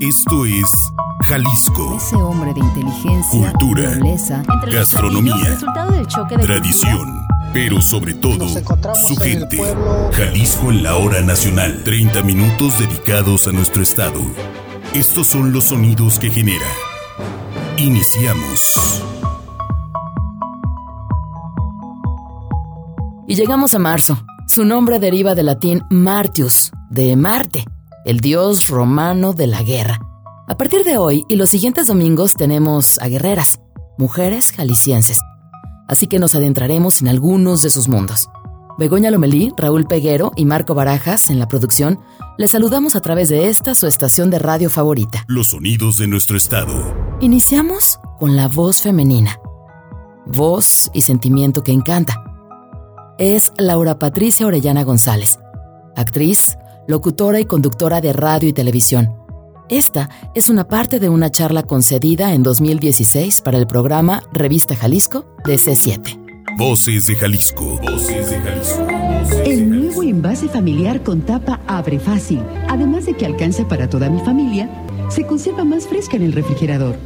Esto es Jalisco. Ese hombre de inteligencia, Cultura, nobleza, Gastronomía, del choque de Tradición, pero sobre todo su gente. pueblo. Jalisco en la hora nacional. 30 minutos dedicados a nuestro estado. Estos son los sonidos que genera. Iniciamos. Y llegamos a marzo. Su nombre deriva del latín Martius, de Marte, el dios romano de la guerra. A partir de hoy y los siguientes domingos tenemos a guerreras, mujeres jaliscienses. Así que nos adentraremos en algunos de sus mundos. Begoña Lomelí, Raúl Peguero y Marco Barajas en la producción, les saludamos a través de esta su estación de radio favorita. Los sonidos de nuestro estado. Iniciamos con la voz femenina. Voz y sentimiento que encanta. Es Laura Patricia Orellana González, actriz, locutora y conductora de radio y televisión. Esta es una parte de una charla concedida en 2016 para el programa Revista Jalisco de C7. Voces de Jalisco. Voces de Jalisco. El nuevo envase familiar con tapa abre fácil. Además de que alcanza para toda mi familia, se conserva más fresca en el refrigerador.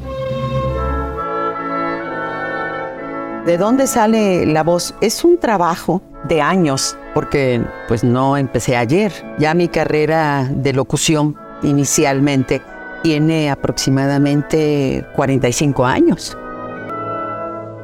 ¿De dónde sale la voz? Es un trabajo de años, porque pues no empecé ayer. Ya mi carrera de locución inicialmente tiene aproximadamente 45 años.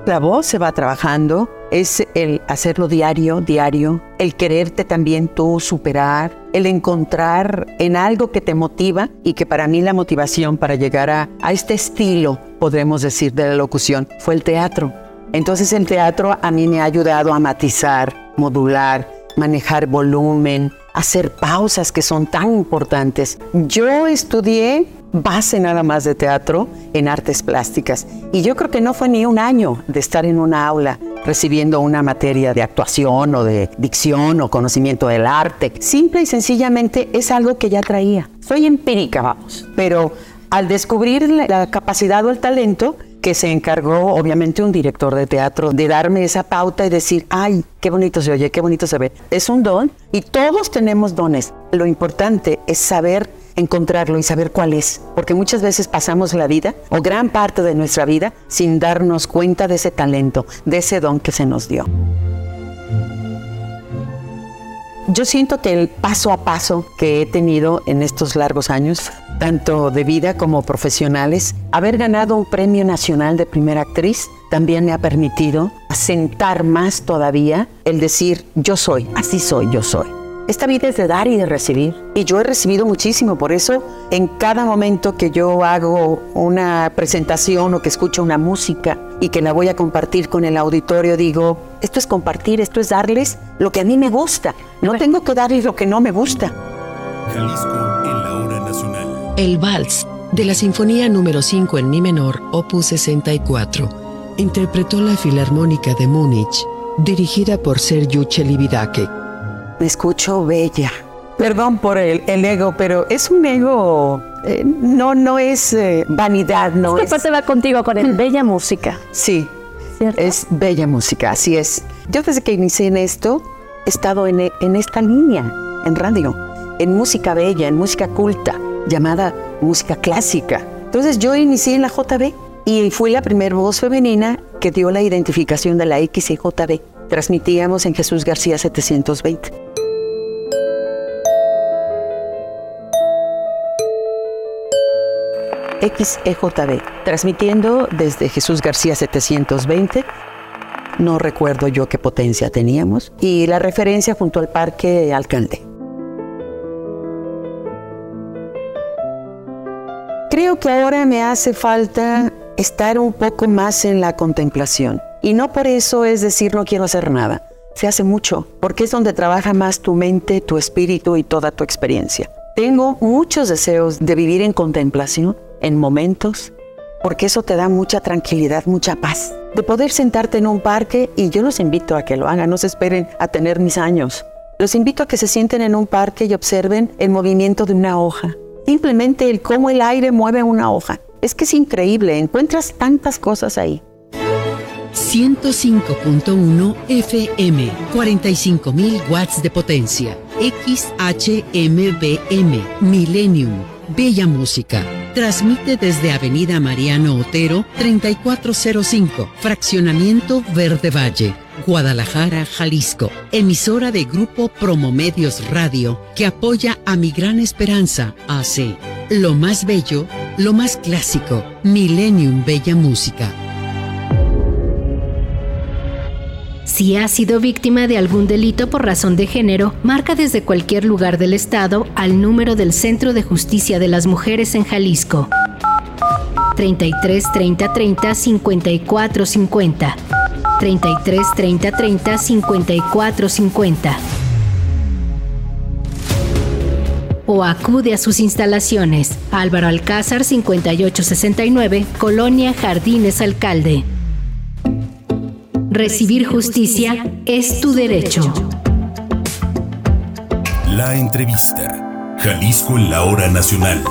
La voz se va trabajando, es el hacerlo diario, diario, el quererte también tú superar, el encontrar en algo que te motiva y que para mí la motivación para llegar a, a este estilo, podremos decir, de la locución fue el teatro. Entonces el teatro a mí me ha ayudado a matizar, modular, manejar volumen, hacer pausas que son tan importantes. Yo estudié base nada más de teatro en artes plásticas y yo creo que no fue ni un año de estar en una aula recibiendo una materia de actuación o de dicción o conocimiento del arte. Simple y sencillamente es algo que ya traía. Soy empírica, vamos, pero al descubrir la, capacidad o el talento, que se encargó obviamente un director de teatro de darme esa pauta y decir, ay, qué bonito se oye, qué bonito se ve. Es un don y todos tenemos dones. Lo importante es saber encontrarlo y saber cuál es, porque muchas veces pasamos la vida o gran parte de nuestra vida sin darnos cuenta de ese talento, de ese don que se nos dio. Yo siento que el paso a paso que he tenido en estos largos años, tanto de vida como profesionales, haber ganado un premio nacional de primera actriz también me ha permitido asentar más todavía el decir yo soy, así soy, yo soy. Esta vida es de dar y de recibir. Y yo he recibido muchísimo. Por eso, en cada momento que yo hago una presentación o que escucho una música y que la voy a compartir con el auditorio, digo, esto es compartir, esto es darles lo que a mí me gusta. No tengo que darles lo que no me gusta. Jalisco en la hora nacional. El Vals, de la Sinfonía número 5 en Mi menor, opus 64, interpretó la Filarmónica de Múnich, dirigida por Sergio Celibidache. Me escucho bella. Perdón por el, el ego, pero es un ego, eh, no, no es eh, vanidad, no es... parte va contigo con el bella música, Sí, ¿cierto? es bella música, así es. Yo desde que inicié en esto, he estado en, en esta línea, en radio, en música bella, en música culta, llamada música clásica. Entonces yo inicié en la JB y fui la primera voz femenina que dio la identificación de la X y JB. Transmitíamos en Jesús García 720. XEJB, transmitiendo desde Jesús García 720 no recuerdo yo qué potencia teníamos, y la referencia junto al Parque Alcalde. Creo que ahora me hace falta estar un poco más en la contemplación. Y no por eso es decir no quiero hacer nada. Se hace mucho, porque es donde trabaja más tu mente, tu espíritu y toda tu experiencia. Tengo muchos deseos de vivir en contemplación, en momentos, porque eso te da mucha tranquilidad, mucha paz. De poder sentarte en un parque, y yo los invito a que lo hagan, no se esperen a tener mis años. Los invito a que se sienten en un parque y observen el movimiento de una hoja. Simplemente el cómo el aire mueve una hoja. Es que es increíble, encuentras tantas cosas ahí. 105.1 FM, 45.000 watts de potencia. XHMBM, Millennium, Bella Música. Transmite desde Avenida Mariano Otero, 3405, Fraccionamiento Verde Valle, Guadalajara, Jalisco. Emisora de Grupo Promomedios Radio, que apoya a mi gran esperanza, AC. Lo más bello, lo más clásico, Millennium Bella Música. Si ha sido víctima de algún delito por razón de género, marca desde cualquier lugar del Estado al número del Centro de Justicia de las Mujeres en Jalisco. 33 30 30 54 50. 33 30 30 54 50. O acude a sus instalaciones. Álvaro Alcázar 5869, Colonia Jardines Alcalde. Recibir justicia es tu derecho. La entrevista. Jalisco en la hora nacional.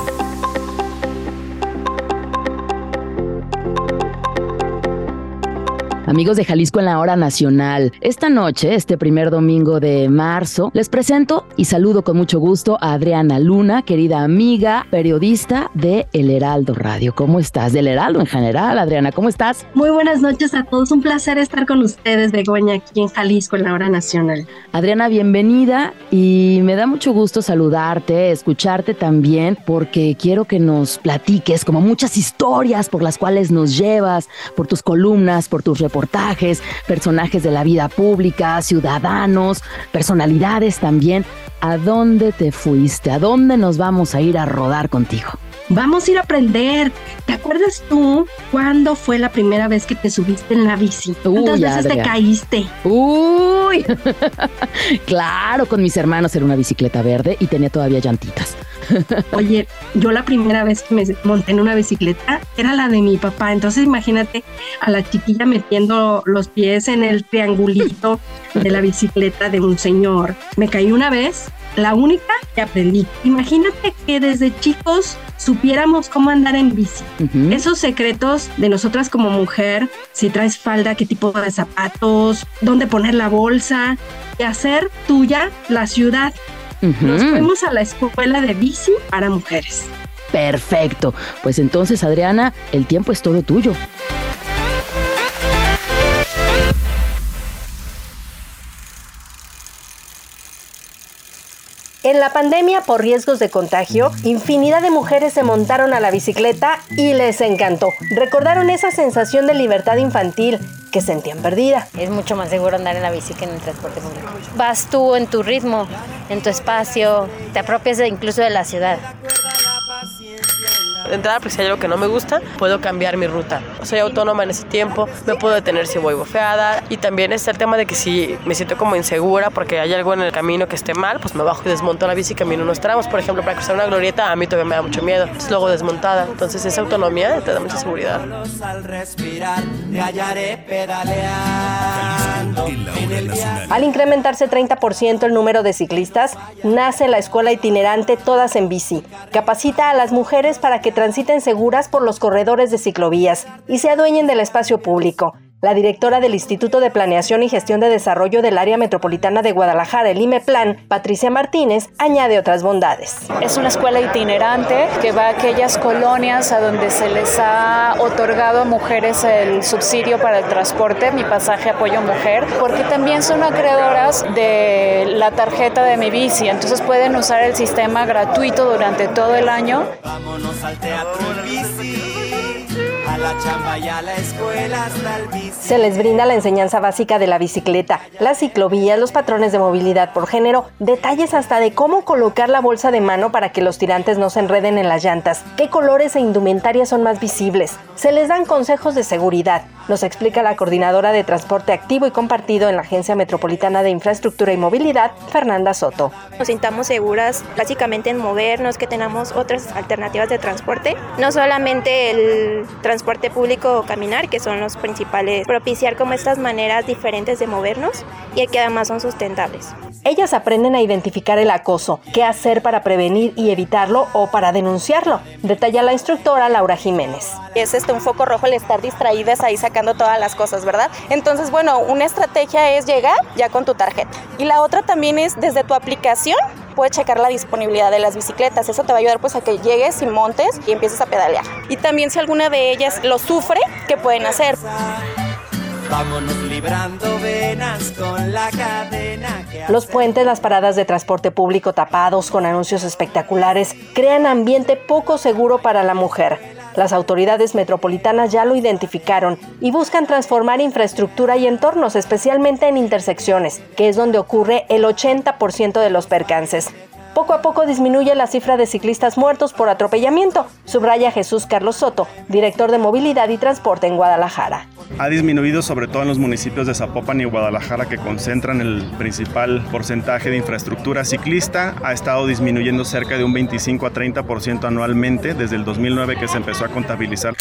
Amigos de Jalisco en la hora nacional, esta noche, este primer domingo de marzo, les presento y saludo con mucho gusto a Adriana Luna, querida amiga, periodista de El Heraldo Radio. ¿Cómo estás? Del Heraldo en general, Adriana, ¿cómo estás? Muy buenas noches a todos. Un placer estar con ustedes, Begoña, aquí en Jalisco en la hora nacional. Adriana, bienvenida y me da mucho gusto saludarte, escucharte también, porque quiero que nos platiques como muchas historias por las cuales nos llevas, por tus columnas, por tus reportajes reportajes, personajes de la vida pública, ciudadanos, personalidades también. ¿A dónde te fuiste? ¿A dónde nos vamos a ir a rodar contigo? Vamos a ir a aprender. ¿Te acuerdas tú cuándo fue la primera vez que te subiste en la bici? ¿Cuántas Uy, veces te caíste? Uy, claro, con mis hermanos era una bicicleta verde y tenía todavía llantitas. Oye, yo la primera vez que me monté en una bicicleta era la de mi papá. Entonces imagínate a la chiquilla metiendo los pies en el triangulito de la bicicleta de un señor. Me caí una vez, la única que aprendí. Imagínate que desde chicos supiéramos cómo andar en bici. Esos secretos de nosotras como mujer, si traes falda, qué tipo de zapatos, dónde poner la bolsa y hacer tuya la ciudad. Nos fuimos a la escuela de bici para mujeres. Perfecto. Pues entonces, Adriana, el tiempo es todo tuyo. En la pandemia por riesgos de contagio, infinidad de mujeres se montaron a la bicicleta y les encantó. Recordaron esa sensación de libertad infantil que sentían perdida. Es mucho más seguro andar en la bici que en el transporte público. Vas tú en tu ritmo, en tu espacio, te apropias incluso de la ciudad. De entrada, porque si hay algo que no me gusta, puedo cambiar mi ruta. Soy autónoma en ese tiempo, me puedo detener si voy bofeada. Y también está el tema de que si me siento como insegura porque hay algo en el camino que esté mal, pues me bajo y desmonto la bici y camino unos tramos. Por ejemplo, para cruzar una glorieta, a mí todavía me da mucho miedo. Entonces luego desmontada. Entonces esa autonomía te da mucha seguridad. Al incrementarse 30% el número de ciclistas, nace la escuela itinerante Todas en Bici. Capacita a las mujeres para que transiten seguras por los corredores de ciclovías y se adueñen del espacio público. La directora del Instituto de Planeación y Gestión de Desarrollo del Área Metropolitana de Guadalajara, el IMEPLAN, Patricia Martínez, añade otras bondades. Es una escuela itinerante que va a aquellas colonias a donde se les ha otorgado a mujeres el subsidio para el transporte, mi pasaje apoyo mujer, porque también son acreedoras de la tarjeta de mi bici, entonces pueden usar el sistema gratuito durante todo el año. Vámonos al teatro en bici, a la chamba y a la escuela hasta el bici. Se les brinda la enseñanza básica de la bicicleta, las ciclovías, los patrones de movilidad por género, detalles hasta de cómo colocar la bolsa de mano para que los tirantes no se enreden en las llantas, qué colores e indumentarias son más visibles. Se les dan consejos de seguridad. Nos explica la coordinadora de transporte activo y compartido en la Agencia Metropolitana de Infraestructura y Movilidad, Fernanda Soto. Nos sintamos seguras básicamente en movernos, que tenemos otras alternativas de transporte, no solamente el transporte público o caminar, que son los principales, propiciar como estas maneras diferentes de movernos y que además son sustentables. Ellas aprenden a identificar el acoso, qué hacer para prevenir y evitarlo o para denunciarlo, detalla la instructora Laura Jiménez. Es este un foco rojo el estar distraídas ahí sacando todas las cosas, ¿verdad? Entonces, bueno, una estrategia es llegar ya con tu tarjeta. Y la otra también es desde tu aplicación puedes checar la disponibilidad de las bicicletas. Eso te va a ayudar pues a que llegues y montes y empieces a pedalear. Y también si alguna de ellas lo sufre, ¿qué pueden hacer? Vámonos librando venas con la cadena Los puentes, las paradas de transporte público tapados con anuncios espectaculares crean ambiente poco seguro para la mujer. Las autoridades metropolitanas ya lo identificaron y buscan transformar infraestructura y entornos, especialmente en intersecciones, que es donde ocurre el 80% de los percances poco a poco disminuye la cifra de ciclistas muertos por atropellamiento, subraya Jesús Carlos Soto, director de Movilidad y Transporte en Guadalajara. Ha disminuido sobre todo en los municipios de Zapopan y Guadalajara que concentran el principal porcentaje de infraestructura ciclista. Ha estado disminuyendo cerca de un 25 a 30% anualmente desde el 2009 que se empezó a contabilizar.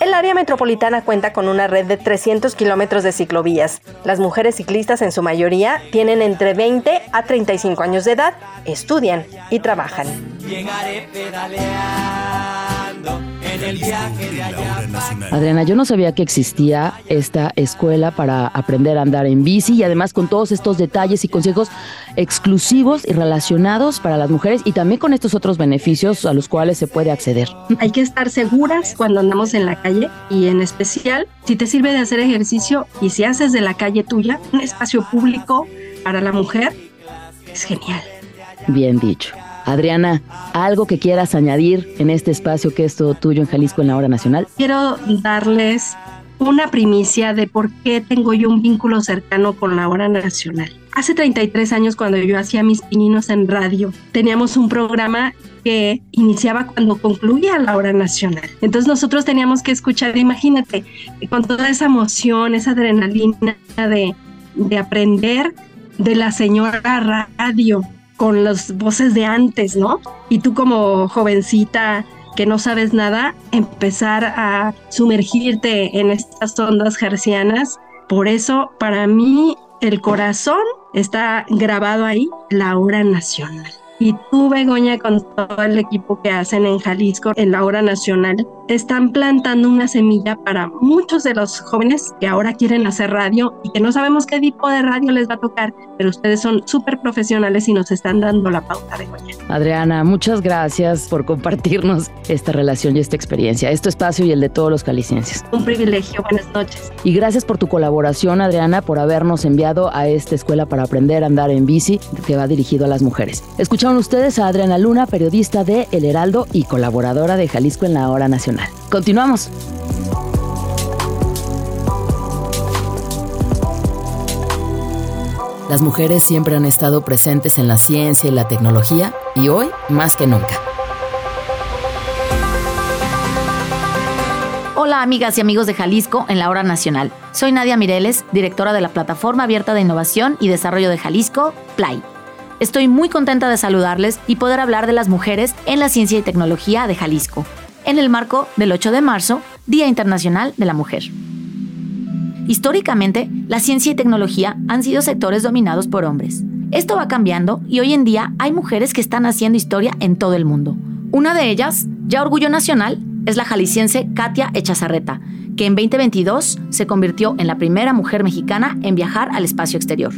El área metropolitana cuenta con una red de 300 kilómetros de ciclovías. Las mujeres ciclistas en su mayoría tienen entre 20 a 35 años de edad, estudian y trabajan. Adriana, yo no sabía que existía esta escuela para aprender a andar en bici y además con todos estos detalles y consejos exclusivos y relacionados para las mujeres y también con estos otros beneficios a los cuales se puede acceder. Hay que estar seguras cuando andamos en la calle y en especial si te sirve de hacer ejercicio y si haces de la calle tuya un espacio público para la mujer, es genial. Bien dicho. Adriana, ¿algo que quieras añadir en este espacio que es todo tuyo en Jalisco en la hora nacional? Quiero darles una primicia de por qué tengo yo un vínculo cercano con la hora nacional. Hace 33 años cuando yo hacía mis pininos en radio, teníamos un programa que iniciaba cuando concluía la hora nacional. Entonces nosotros teníamos que escuchar, imagínate, con toda esa emoción, esa adrenalina de, de aprender de la señora radio, con las voces de antes, ¿no? Y tú como jovencita que no sabes nada, empezar a sumergirte en estas ondas gercianas. Por eso, para mí, el corazón está grabado ahí, la hora nacional. Y tú, Begoña, con todo el equipo que hacen en Jalisco, en la hora nacional, están plantando una semilla para muchos de los jóvenes que ahora quieren hacer radio y que no sabemos qué tipo de radio les va a tocar, pero ustedes son súper profesionales y nos están dando la pauta, Begoña. Adriana, muchas gracias por compartirnos esta relación y esta experiencia, este espacio y el de todos los calicienses. Un privilegio, buenas noches. Y gracias por tu colaboración, Adriana, por habernos enviado a esta escuela para aprender a andar en bici que va dirigido a las mujeres. Escuchamos ustedes a Adriana Luna, periodista de El Heraldo y colaboradora de Jalisco en la Hora Nacional. Continuamos. Las mujeres siempre han estado presentes en la ciencia y la tecnología y hoy más que nunca. Hola amigas y amigos de Jalisco en la Hora Nacional. Soy Nadia Mireles, directora de la Plataforma Abierta de Innovación y Desarrollo de Jalisco, PLAY. Estoy muy contenta de saludarles y poder hablar de las mujeres en la ciencia y tecnología de Jalisco, en el marco del 8 de marzo, Día Internacional de la Mujer. Históricamente, la ciencia y tecnología han sido sectores dominados por hombres. Esto va cambiando y hoy en día hay mujeres que están haciendo historia en todo el mundo. Una de ellas, ya orgullo nacional, es la jalisciense Katia Echazarreta, que en 2022 se convirtió en la primera mujer mexicana en viajar al espacio exterior.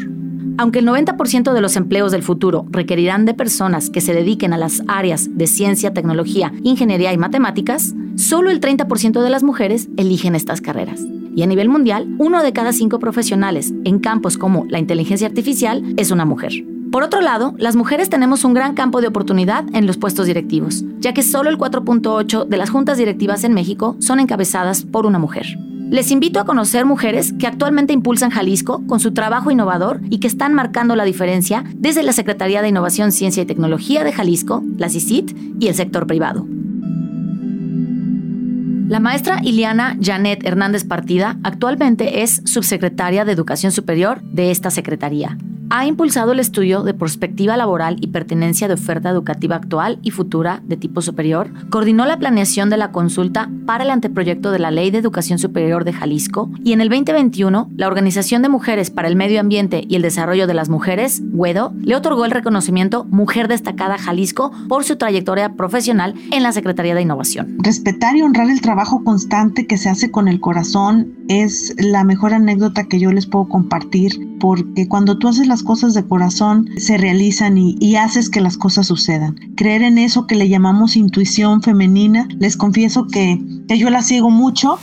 Aunque el 90% de los empleos del futuro requerirán de personas que se dediquen a las áreas de ciencia, tecnología, ingeniería y matemáticas, solo el 30% de las mujeres eligen estas carreras. Y a nivel mundial, uno de cada cinco profesionales en campos como la inteligencia artificial es una mujer. Por otro lado, las mujeres tenemos un gran campo de oportunidad en los puestos directivos, ya que solo el 4.8 de las juntas directivas en México son encabezadas por una mujer. Les invito a conocer mujeres que actualmente impulsan Jalisco con su trabajo innovador y que están marcando la diferencia desde la Secretaría de Innovación, Ciencia y Tecnología de Jalisco, la CICIT y el sector privado. La maestra Iliana Janet Hernández Partida actualmente es subsecretaria de Educación Superior de esta Secretaría. Ha impulsado el estudio de perspectiva laboral y pertinencia de oferta educativa actual y futura de tipo superior, coordinó la planeación de la consulta para el anteproyecto de la Ley de Educación Superior de Jalisco y en el 2021 la Organización de Mujeres para el Medio Ambiente y el Desarrollo de las Mujeres, WEDO, le otorgó el reconocimiento Mujer Destacada Jalisco por su trayectoria profesional en la Secretaría de Innovación. Respetar y honrar el trabajo constante que se hace con el corazón es la mejor anécdota que yo les puedo compartir, porque cuando tú haces las cosas de corazón, se realizan y, haces que las cosas sucedan. Creer en eso que le llamamos intuición femenina, les confieso que, que yo la sigo mucho.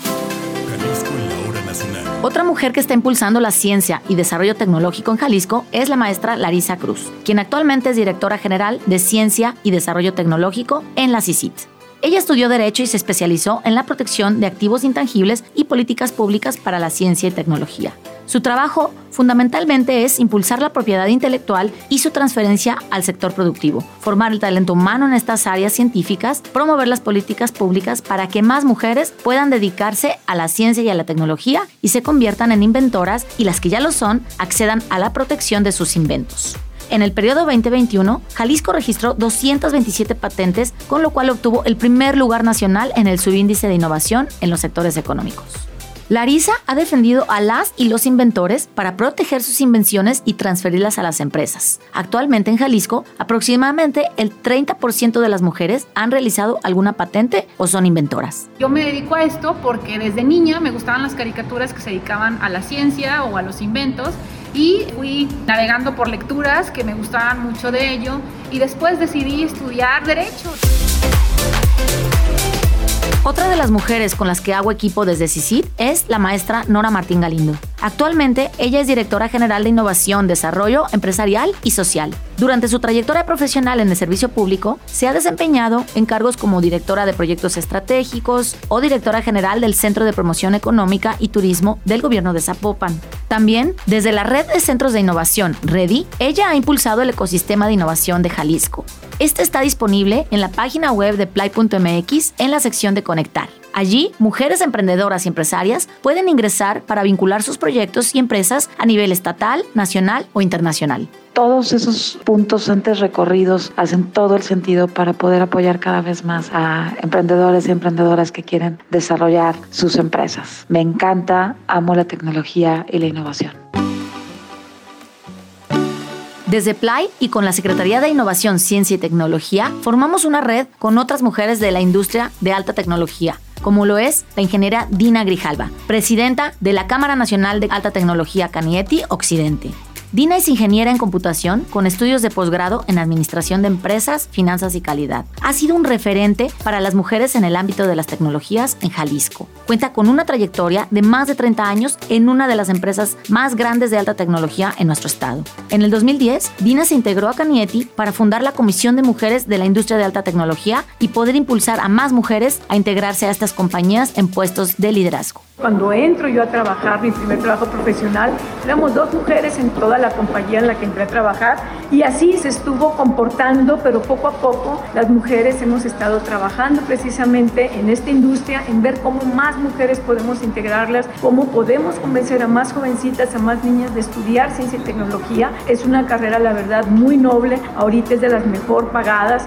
Otra mujer que está impulsando la ciencia y desarrollo tecnológico en Jalisco es la maestra Larisa Cruz, quien actualmente es directora general de Ciencia y Desarrollo Tecnológico en la CICIT. Ella estudió Derecho y se especializó en la protección de activos intangibles y políticas públicas para la ciencia y tecnología. Su trabajo fundamentalmente es impulsar la propiedad intelectual y su transferencia al sector productivo, formar el talento humano en estas áreas científicas, promover las políticas públicas para que más mujeres puedan dedicarse a la ciencia y a la tecnología y se conviertan en inventoras y las que ya lo son accedan a la protección de sus inventos. En el periodo 2021, Jalisco registró 227 patentes, con lo cual obtuvo el primer lugar nacional en el subíndice de innovación en los sectores económicos. Larisa ha defendido a las y los inventores para proteger sus invenciones y transferirlas a las empresas. Actualmente en Jalisco, aproximadamente el 30% de las mujeres han realizado alguna patente o son inventoras. Yo me dedico a esto porque desde niña me gustaban las caricaturas que se dedicaban a la ciencia o a los inventos y fui navegando por lecturas que me gustaban mucho de ello y después decidí estudiar derecho. Otra de las mujeres con las que hago equipo desde CICID es la maestra Nora Martín Galindo. Actualmente, ella es directora general de Innovación, Desarrollo Empresarial y Social. Durante su trayectoria profesional en el servicio público, se ha desempeñado en cargos como directora de proyectos estratégicos o directora general del Centro de Promoción Económica y Turismo del Gobierno de Zapopan. También, desde la Red de Centros de Innovación, REDI, ella ha impulsado el ecosistema de innovación de Jalisco. Este está disponible en la página web de play.mx en la sección de Conectar. Allí, mujeres emprendedoras y empresarias pueden ingresar para vincular sus proyectos y empresas a nivel estatal, nacional o internacional. Todos esos puntos antes recorridos hacen todo el sentido para poder apoyar cada vez más a emprendedores y emprendedoras que quieren desarrollar sus empresas. Me encanta, amo la tecnología y la innovación. Desde Play y con la Secretaría de Innovación, Ciencia y Tecnología, formamos una red con otras mujeres de la industria de alta tecnología, como lo es la ingeniera Dina Grijalva, presidenta de la Cámara Nacional de Alta Tecnología Canieti Occidente. Dina es ingeniera en computación con estudios de posgrado en administración de empresas, finanzas y calidad. Ha sido un referente para las mujeres en el ámbito de las tecnologías en Jalisco. Cuenta con una trayectoria de más de 30 años en una de las empresas más grandes de alta tecnología en nuestro estado. En el 2010, Dina se integró a Canieti para fundar la Comisión de Mujeres de la Industria de Alta Tecnología y poder impulsar a más mujeres a integrarse a estas compañías en puestos de liderazgo. Cuando entro yo a trabajar, mi primer trabajo profesional, éramos dos mujeres en toda la compañía en la que entré a trabajar y así se estuvo comportando, pero poco a poco las mujeres hemos estado trabajando precisamente en esta industria, en ver cómo más mujeres podemos integrarlas, cómo podemos convencer a más jovencitas, a más niñas de estudiar ciencia y tecnología. Es una carrera, la verdad, muy noble, ahorita es de las mejor pagadas.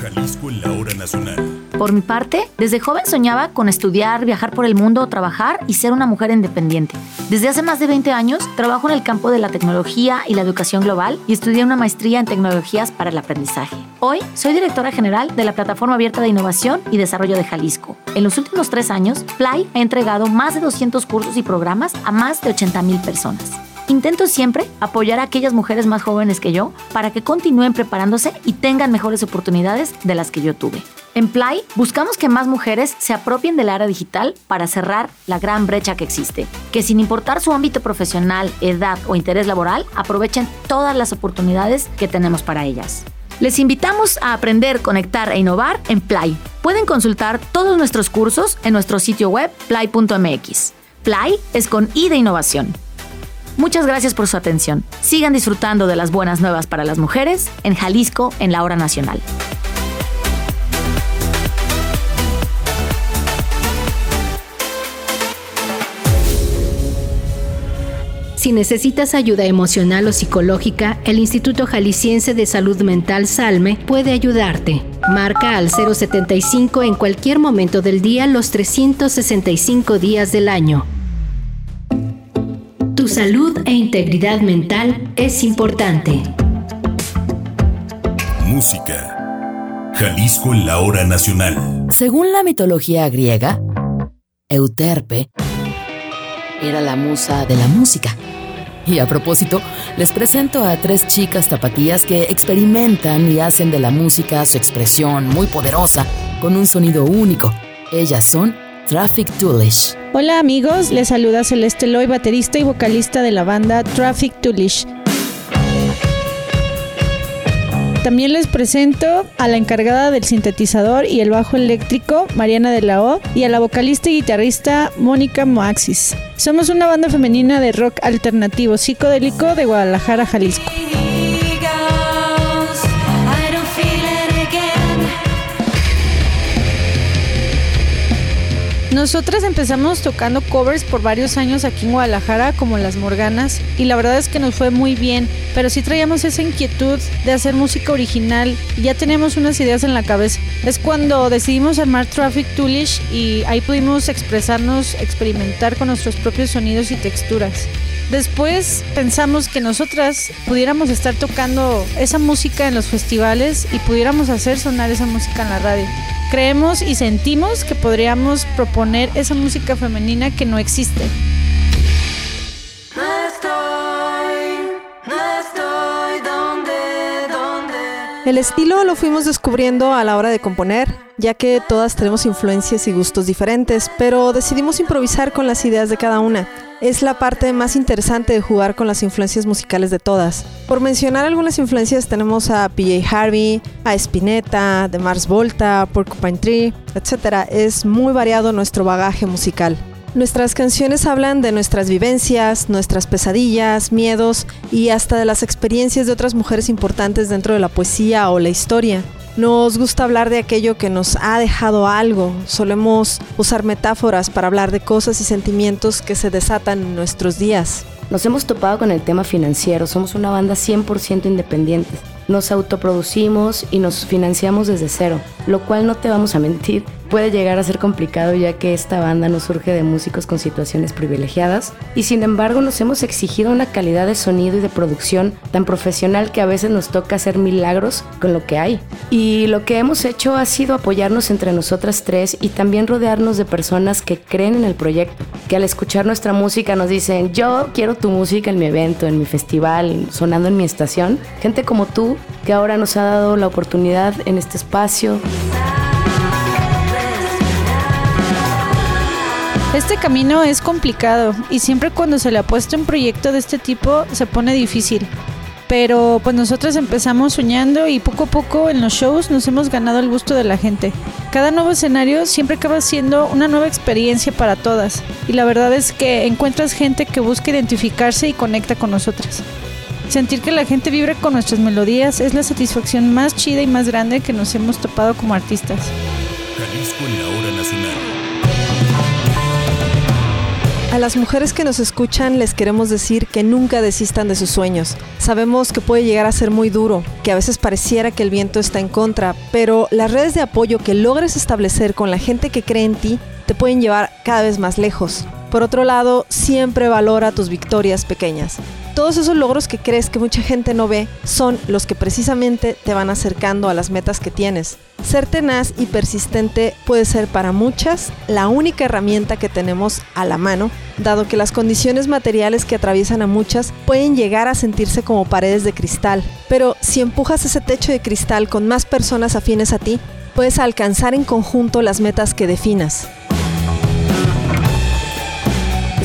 Jalisco en la hora nacional. Por mi parte, desde joven soñaba con estudiar, viajar por el mundo, trabajar y ser una mujer independiente. Desde hace más de 20 años trabajo en el campo de la tecnología y la educación global y estudié una maestría en tecnologías para el aprendizaje. Hoy soy directora general de la Plataforma Abierta de Innovación y Desarrollo de Jalisco. En los últimos tres años, Fly ha entregado más de 200 cursos y programas a más de 80 mil personas. Intento siempre apoyar a aquellas mujeres más jóvenes que yo para que continúen preparándose y tengan mejores oportunidades de las que yo tuve. En Play buscamos que más mujeres se apropien del área digital para cerrar la gran brecha que existe, que sin importar su ámbito profesional, edad o interés laboral, aprovechen todas las oportunidades que tenemos para ellas. Les invitamos a aprender, conectar e innovar en Play. Pueden consultar todos nuestros cursos en nuestro sitio web play.mx. Play es con I de innovación. Muchas gracias por su atención. Sigan disfrutando de las buenas nuevas para las mujeres en Jalisco en la hora nacional. Si necesitas ayuda emocional o psicológica, el Instituto Jalisciense de Salud Mental Salme puede ayudarte. Marca al 075 en cualquier momento del día los 365 días del año. Tu salud e integridad mental es importante. Música. Jalisco en la hora nacional. Según la mitología griega, Euterpe era la musa de la música. Y a propósito, les presento a tres chicas tapatías que experimentan y hacen de la música su expresión muy poderosa, con un sonido único. Ellas son Traffic Toolish. Hola amigos, les saluda Celeste Loy, baterista y vocalista de la banda Traffic Toolish. También les presento a la encargada del sintetizador y el bajo eléctrico, Mariana de la O, y a la vocalista y guitarrista, Mónica Moaxis. Somos una banda femenina de rock alternativo psicodélico de Guadalajara, Jalisco. Nosotras empezamos tocando covers por varios años aquí en Guadalajara, como Las Morganas, y la verdad es que nos fue muy bien, pero sí traíamos esa inquietud de hacer música original y ya teníamos unas ideas en la cabeza. Es cuando decidimos armar Traffic Toolish y ahí pudimos expresarnos, experimentar con nuestros propios sonidos y texturas. Después pensamos que nosotras pudiéramos estar tocando esa música en los festivales y pudiéramos hacer sonar esa música en la radio. Creemos y sentimos que podríamos proponer esa música femenina que no existe. El estilo lo fuimos descubriendo a la hora de componer, ya que todas tenemos influencias y gustos diferentes, pero decidimos improvisar con las ideas de cada una. Es la parte más interesante de jugar con las influencias musicales de todas. Por mencionar algunas influencias tenemos a PJ Harvey, a Spinetta, The Mars Volta, Porcupine Tree, etc. Es muy variado nuestro bagaje musical. Nuestras canciones hablan de nuestras vivencias, nuestras pesadillas, miedos y hasta de las experiencias de otras mujeres importantes dentro de la poesía o la historia. Nos gusta hablar de aquello que nos ha dejado algo. Solemos usar metáforas para hablar de cosas y sentimientos que se desatan en nuestros días. Nos hemos topado con el tema financiero. Somos una banda 100% independiente. Nos autoproducimos y nos financiamos desde cero, lo cual no te vamos a mentir, puede llegar a ser complicado ya que esta banda no surge de músicos con situaciones privilegiadas y sin embargo nos hemos exigido una calidad de sonido y de producción tan profesional que a veces nos toca hacer milagros con lo que hay. Y lo que hemos hecho ha sido apoyarnos entre nosotras tres y también rodearnos de personas que creen en el proyecto, que al escuchar nuestra música nos dicen yo quiero tu música en mi evento, en mi festival, sonando en mi estación. Gente como tú que ahora nos ha dado la oportunidad en este espacio. Este camino es complicado y siempre cuando se le ha puesto un proyecto de este tipo se pone difícil. Pero pues nosotros empezamos soñando y poco a poco en los shows nos hemos ganado el gusto de la gente. Cada nuevo escenario siempre acaba siendo una nueva experiencia para todas y la verdad es que encuentras gente que busca identificarse y conecta con nosotras. Sentir que la gente vibre con nuestras melodías es la satisfacción más chida y más grande que nos hemos topado como artistas. Jalisco en la hora nacional. A las mujeres que nos escuchan les queremos decir que nunca desistan de sus sueños. Sabemos que puede llegar a ser muy duro, que a veces pareciera que el viento está en contra, pero las redes de apoyo que logres establecer con la gente que cree en ti te pueden llevar cada vez más lejos. Por otro lado, siempre valora tus victorias pequeñas. Todos esos logros que crees que mucha gente no ve son los que precisamente te van acercando a las metas que tienes. Ser tenaz y persistente puede ser para muchas la única herramienta que tenemos a la mano, dado que las condiciones materiales que atraviesan a muchas pueden llegar a sentirse como paredes de cristal. Pero si empujas ese techo de cristal con más personas afines a ti, puedes alcanzar en conjunto las metas que definas.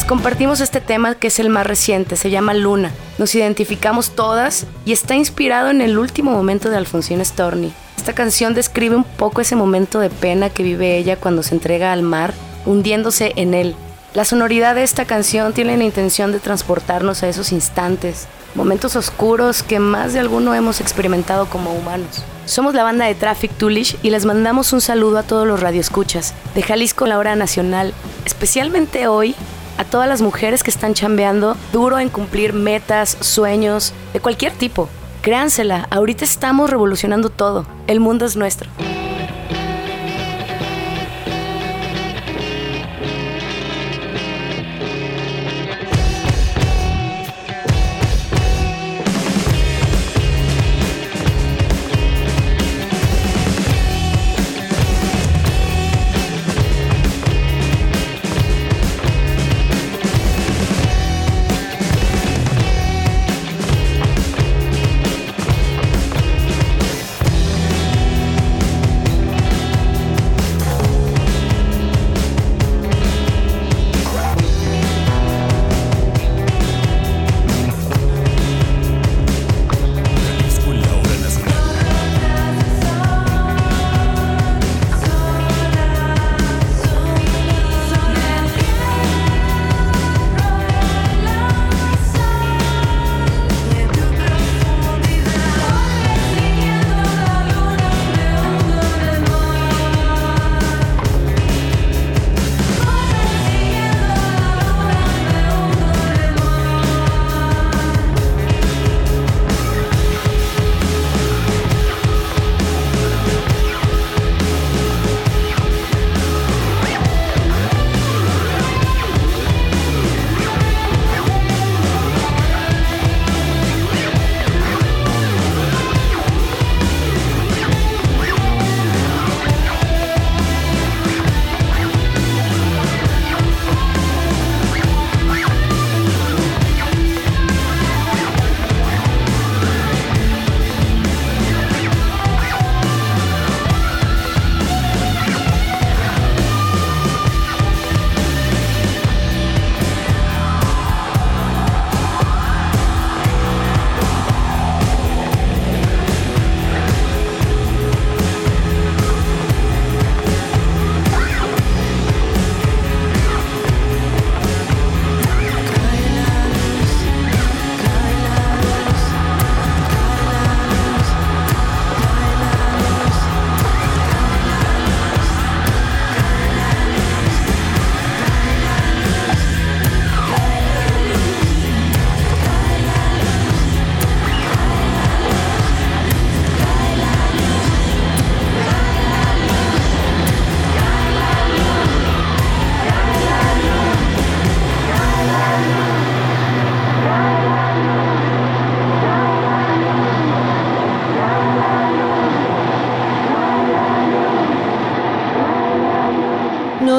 Compartimos este tema que es el más reciente, se llama Luna. Nos identificamos todas y está inspirado en el último momento de Alfonsín Storni. Esta canción describe un poco ese momento de pena que vive ella cuando se entrega al mar, hundiéndose en él. La sonoridad de esta canción tiene la intención de transportarnos a esos instantes, momentos oscuros que más de alguno hemos experimentado como humanos. Somos la banda de Traffic Toolish y les mandamos un saludo a todos los radioescuchas de Jalisco la hora nacional, especialmente hoy a todas las mujeres que están chambeando duro en cumplir metas, sueños, de cualquier tipo. Créansela, ahorita estamos revolucionando todo. El mundo es nuestro.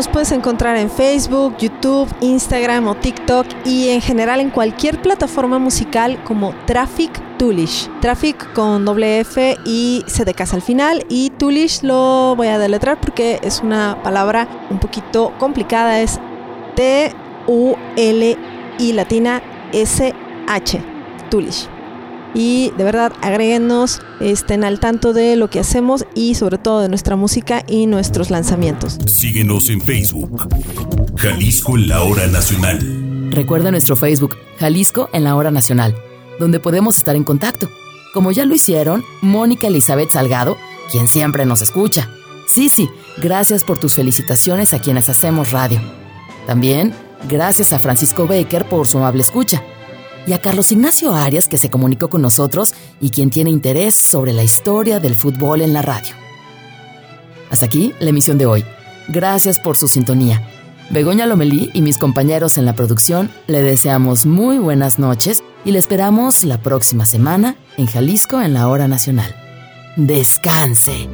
Nos puedes encontrar en Facebook, YouTube, Instagram o TikTok y en general en cualquier plataforma musical como Traffic Tulish. Traffic con doble F y C de casa al final y Tulish lo voy a deletrar porque es una palabra un poquito complicada. Es T-U-L-I latina S-H. Tulish y de verdad agréguenos, estén al tanto de lo que hacemos y sobre todo de nuestra música y nuestros lanzamientos. Síguenos en Facebook, Jalisco en la hora nacional. Recuerda nuestro Facebook, Jalisco en la hora nacional, donde podemos estar en contacto, como ya lo hicieron Mónica Elizabeth Salgado, quien siempre nos escucha. Sí, sí, gracias por tus felicitaciones a quienes hacemos radio. También gracias a Francisco Baker por su amable escucha y a Carlos Ignacio Arias que se comunicó con nosotros y quien tiene interés sobre la historia del fútbol en la radio. Hasta aquí la emisión de hoy. Gracias por su sintonía. Begoña Lomelí y mis compañeros en la producción le deseamos muy buenas noches y le esperamos la próxima semana en Jalisco en la hora nacional. Descanse.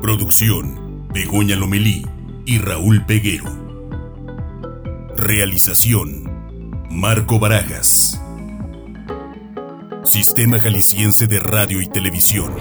Producción, Begoña Lomelí y Raúl Peguero. Realización, Marco Barajas. Sistema Jalisciense de Radio y Televisión.